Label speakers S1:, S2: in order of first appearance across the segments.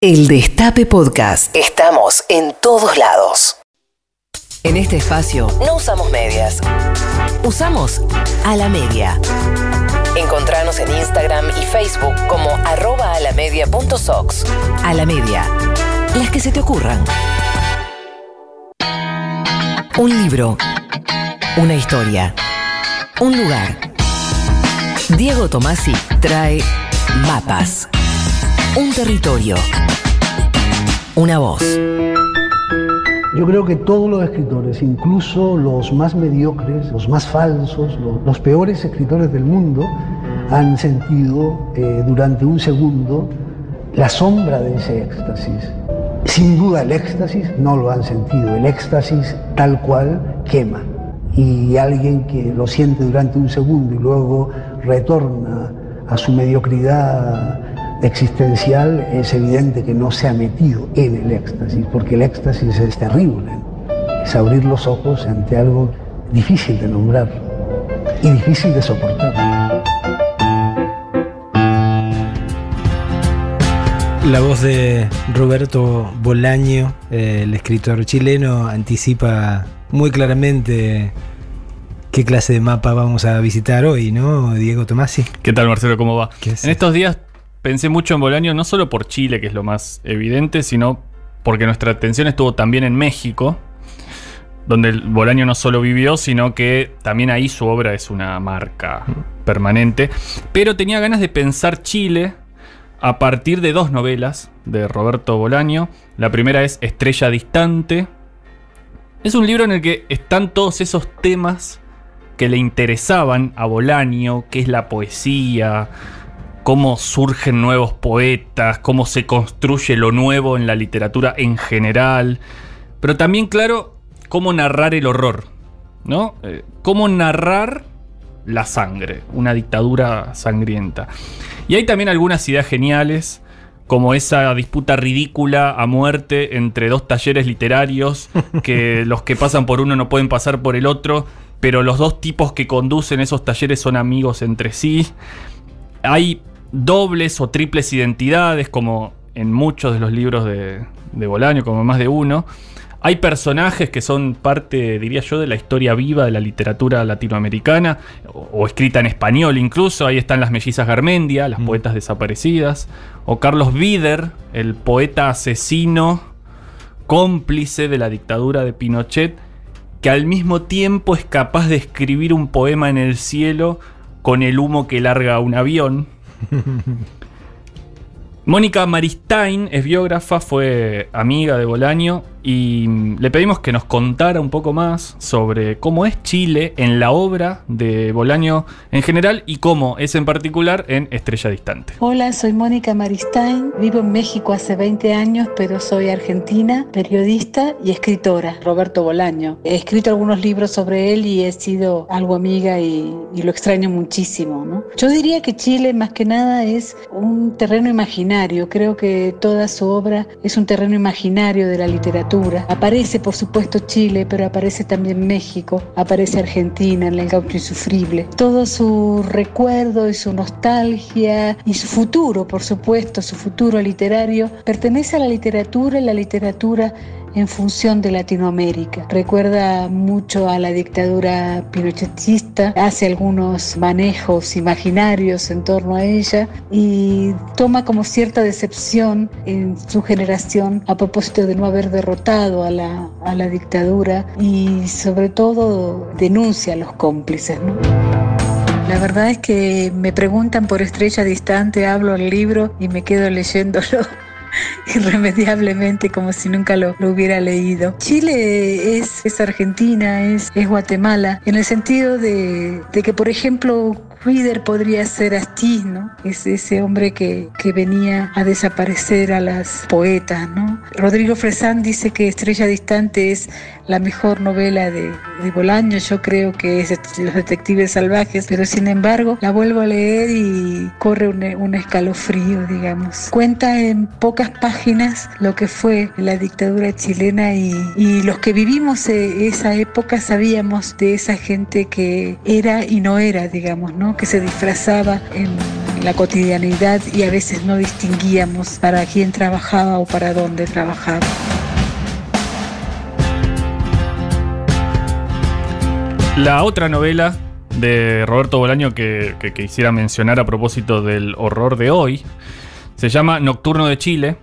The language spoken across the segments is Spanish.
S1: El Destape Podcast. Estamos en todos lados. En este espacio no usamos medias. Usamos a la media. Encontranos en Instagram y Facebook como arroba a la media.sox. A la media. Las que se te ocurran. Un libro. Una historia. Un lugar. Diego Tomasi trae mapas. Un territorio. Una voz.
S2: Yo creo que todos los escritores, incluso los más mediocres, los más falsos, los, peores escritores del mundo, han sentido eh, durante un segundo la sombra de ese éxtasis. Sin duda el éxtasis no lo han sentido, el éxtasis tal cual quema. Y alguien que lo siente durante un segundo y luego retorna a su mediocridad existencial, es evidente que no se ha metido en el éxtasis, porque el éxtasis es terrible. Es abrir los ojos ante algo difícil de nombrar y difícil de soportar.
S3: La voz de Roberto Bolaño, el escritor chileno, anticipa muy claramente qué clase de mapa vamos a visitar hoy, ¿no, Diego Tomasi?
S4: ¿Qué tal, Marcelo? ¿Cómo va? En estos días pensé mucho en Bolaño, no solo por Chile, que es lo más evidente, sino porque nuestra atención estuvo también en México, donde Bolaño no solo vivió, sino que también ahí su obra es una marca permanente. Pero tenía ganas de pensar Chile a partir de dos novelas de Roberto Bolaño. La primera es Estrella Distante. Es un libro en el que están todos esos temas que le interesaban a Bolaño, que es la poesía, cómo surgen nuevos poetas, cómo se construye lo nuevo en la literatura en general, pero también, claro, cómo narrar el horror, ¿no? Cómo narrar la sangre, una dictadura sangrienta. Y hay también algunas ideas geniales, como esa disputa ridícula a muerte entre dos talleres literarios, que los que pasan por uno no pueden pasar por el otro, pero los dos tipos que conducen esos talleres son amigos entre sí. Hay dobles o triples identidades, como en muchos de los libros de, de Bolaño, como más de uno. Hay personajes que son parte, diría yo, de la historia viva de la literatura latinoamericana, o, o escrita en español incluso. Ahí están las mellizas Garmendia, las poetas desaparecidas, o Carlos Bider, el poeta asesino, cómplice de la dictadura de Pinochet, que al mismo tiempo es capaz de escribir un poema en el cielo con el humo que larga un avión. Mónica Maristain es biógrafa, fue amiga de Bolaño y le pedimos que nos contara un poco más sobre cómo es Chile en la obra de Bolaño en general y cómo es en particular en Estrella Distante.
S5: Hola, soy Mónica Maristain, vivo en México hace 20 años, pero soy argentina, periodista y escritora, Roberto Bolaño. He escrito algunos libros sobre él y he sido algo amiga y, y lo extraño muchísimo. ¿no? Yo diría que Chile más que nada es un terreno imaginario, creo que toda su obra es un terreno imaginario de la literatura. Aparece por supuesto Chile, pero aparece también México, aparece Argentina en el gaucho insufrible. Todo su recuerdo y su nostalgia y su futuro, por supuesto, su futuro literario, pertenece a la literatura y la literatura en función de Latinoamérica. Recuerda mucho a la dictadura pinochetista, hace algunos manejos imaginarios en torno a ella y toma como cierta decepción en su generación a propósito de no haber derrotado a la, a la dictadura y sobre todo denuncia a los cómplices. ¿no? La verdad es que me preguntan por Estrella Distante, hablo el libro y me quedo leyéndolo irremediablemente como si nunca lo, hubiera leído. Chile es, es Argentina, es, es, Guatemala, en el sentido de, de que, por ejemplo, Reader podría ser Astiz, ¿no? Es ese hombre que, que, venía a desaparecer a las poetas, ¿no? Rodrigo Fresán dice que Estrella Distante es la mejor novela de, de Bolaño, yo creo que es Los Detectives Salvajes, pero sin embargo la vuelvo a leer y corre un, un escalofrío, digamos. Cuenta en pocas páginas lo que fue la dictadura chilena y, y los que vivimos esa época sabíamos de esa gente que era y no era, digamos, ¿no? Que se disfrazaba en la cotidianidad y a veces no distinguíamos para quién trabajaba o para dónde trabajaba.
S4: La otra novela de Roberto Bolaño que, quisiera mencionar a propósito del horror de hoy se llama Nocturno de Chile.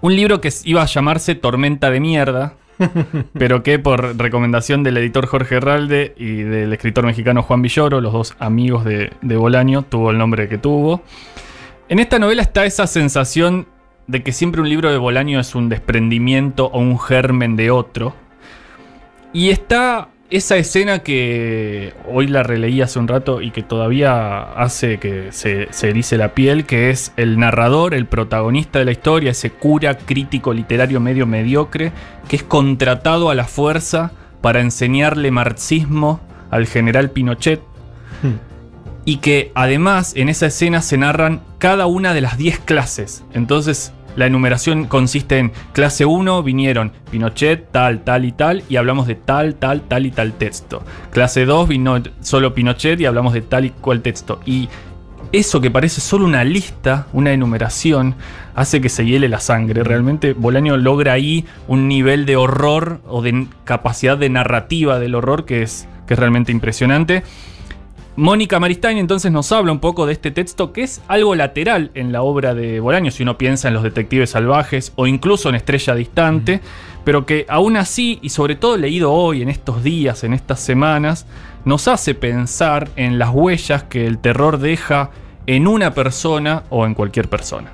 S4: Un libro que iba a llamarse Tormenta de Mierda, pero que por recomendación del editor Jorge Herralde y del escritor mexicano Juan Villoro, los dos amigos de, Bolaño, tuvo el nombre que tuvo. En esta novela está esa sensación de que siempre un libro de Bolaño es un desprendimiento o un germen de otro. Y está esa escena que hoy la releí hace un rato y que todavía hace que se, se, erice la piel, que es el narrador, el protagonista de la historia, ese cura crítico literario medio mediocre, que es contratado a la fuerza para enseñarle marxismo al general Pinochet. Hmm. Y que además en esa escena se narran cada una de las 10 clases. Entonces la enumeración consiste en clase 1 vinieron Pinochet, tal, tal y tal, y hablamos de tal, tal, tal y tal texto. Clase 2 vino solo Pinochet y hablamos de tal y cual texto. Y eso que parece solo una lista, una enumeración, hace que se hiele la sangre. Realmente Bolaño logra ahí un nivel de horror o de capacidad de narrativa del horror que es, que es realmente impresionante. Mónica Maristain entonces nos habla un poco de este texto que es algo lateral en la obra de Bolaño, si uno piensa en los detectives salvajes o incluso en Estrella Distante, pero que aún así, y sobre todo leído hoy, en estos días, en estas semanas, nos hace pensar en las huellas que el terror deja en una persona o en cualquier persona.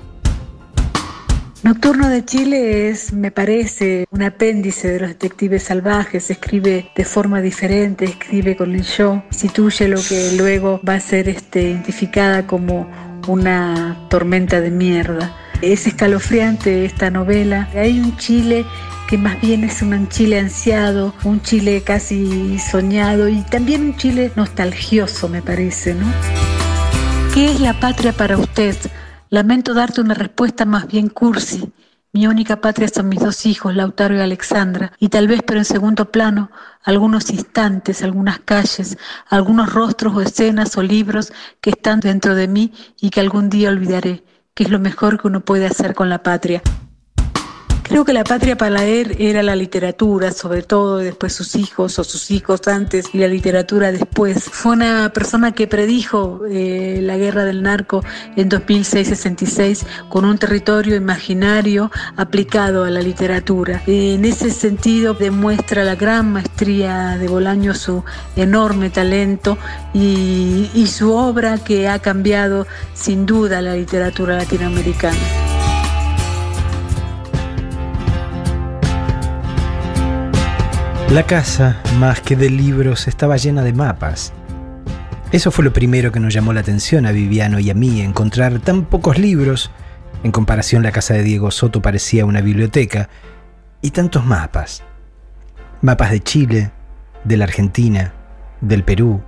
S5: Nocturno de Chile es, me parece, un apéndice de los detectives salvajes, escribe de forma diferente, escribe con el yo, instituye lo que luego va a ser este, identificada como una tormenta de mierda. Es escalofriante esta novela. Hay un Chile que más bien es un Chile ansiado, un Chile casi soñado y también un Chile nostalgioso, me parece, ¿no? ¿Qué es la patria para usted? Lamento darte una respuesta más bien cursi. Mi única patria son mis dos hijos, Lautaro y Alexandra, y tal vez, pero en segundo plano, algunos instantes, algunas calles, algunos rostros o escenas o libros que están dentro de mí y que algún día olvidaré, que es lo mejor que uno puede hacer con la patria. Creo que la patria para él era la literatura, sobre todo, después sus hijos o sus hijos antes y la literatura después. Fue una persona que predijo eh, la guerra del narco en 2006-66 con un territorio imaginario aplicado a la literatura. En ese sentido demuestra la gran maestría de Bolaño, su enorme talento y, y su obra que ha cambiado sin duda la literatura latinoamericana.
S3: La casa, más que de libros, estaba llena de mapas. Eso fue lo primero que nos llamó la atención a Viviano y a mí, encontrar tan pocos libros. En comparación, la casa de Diego Soto parecía una biblioteca. Y tantos mapas. Mapas de Chile, de la Argentina, del Perú,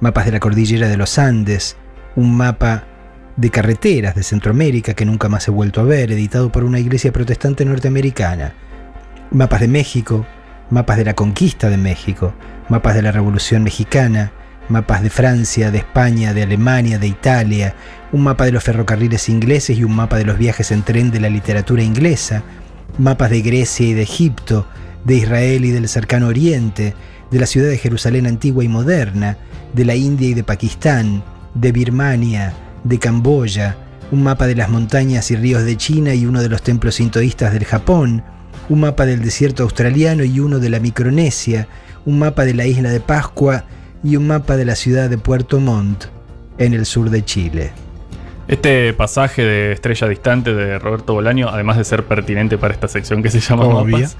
S3: mapas de la cordillera de los Andes, un mapa de carreteras de Centroamérica que nunca más he vuelto a ver, editado por una iglesia protestante norteamericana, mapas de México, mapas de la conquista de México, mapas de la Revolución Mexicana, mapas de Francia, de España, de Alemania, de Italia, un mapa de los ferrocarriles ingleses y un mapa de los viajes en tren de la literatura inglesa, mapas de Grecia y de Egipto, de Israel y del cercano Oriente, de la ciudad de Jerusalén antigua y moderna, de la India y de Pakistán, de Birmania, de Camboya, un mapa de las montañas y ríos de China y uno de los templos sintoístas del Japón, un mapa del desierto australiano y uno de la Micronesia, un mapa de la isla de Pascua y un mapa de la ciudad de Puerto Montt, en el sur de Chile.
S4: Este pasaje de Estrella Distante de Roberto Bolaño, además de ser pertinente para esta sección que se llama Mapas,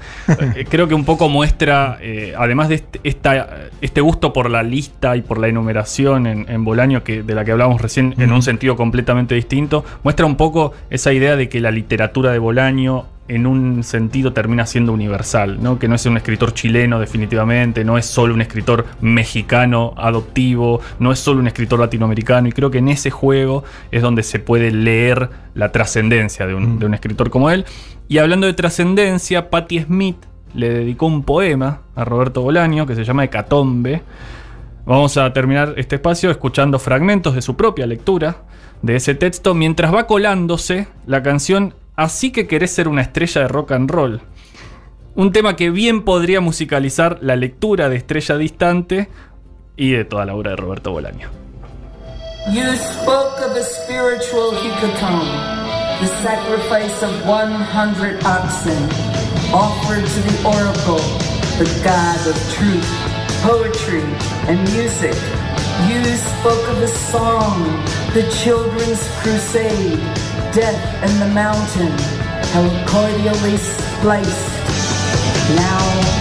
S4: eh, creo que un poco muestra, eh, además de este, este, gusto por la lista y por la enumeración en, en Bolaño, que, de la que hablábamos recién en un sentido completamente distinto, muestra un poco esa idea de que la literatura de Bolaño en un sentido termina siendo universal, ¿no? que no es un escritor chileno definitivamente, no es solo un escritor mexicano adoptivo, no es solo un escritor latinoamericano, y creo que en ese juego es donde se puede leer la trascendencia de un, de un escritor como él. Y hablando de trascendencia, Patti Smith le dedicó un poema a Roberto Bolaño que se llama Hecatombe. Vamos a terminar este espacio escuchando fragmentos de su propia lectura de ese texto mientras va colándose la canción Así que querés ser una estrella de rock and roll. Un tema que bien podría musicalizar la lectura de Estrella Distante y de toda la obra de Roberto Bolaño.
S6: You spoke of a spiritual hecatomb, the sacrifice of 100 oxen, offered to the oracle, the god of truth, poetry, and music. You spoke of a song, the children's crusade, death and the mountain, how cordially spliced. Now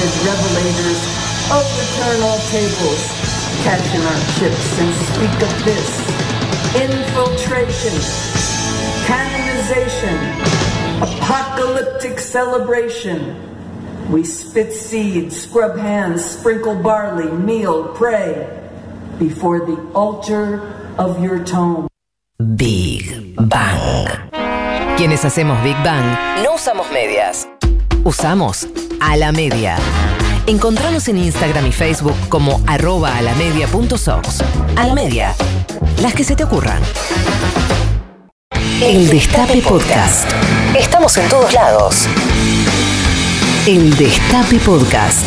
S6: and
S7: revelators of eternal tables, catching our chips and speak of this. Infiltration, canonization, apocalyptic
S6: celebration. We spit seed, scrub hands, sprinkle barley, meal, pray before the altar of your tomb.
S1: Big Bang. Quienes hacemos Big Bang no usamos medias, usamos a la media. Encontranos en Instagram y Facebook como arroba a la media A la media. Las que se te ocurran. El Destape Podcast. Estamos en todos lados. El Destape Podcast.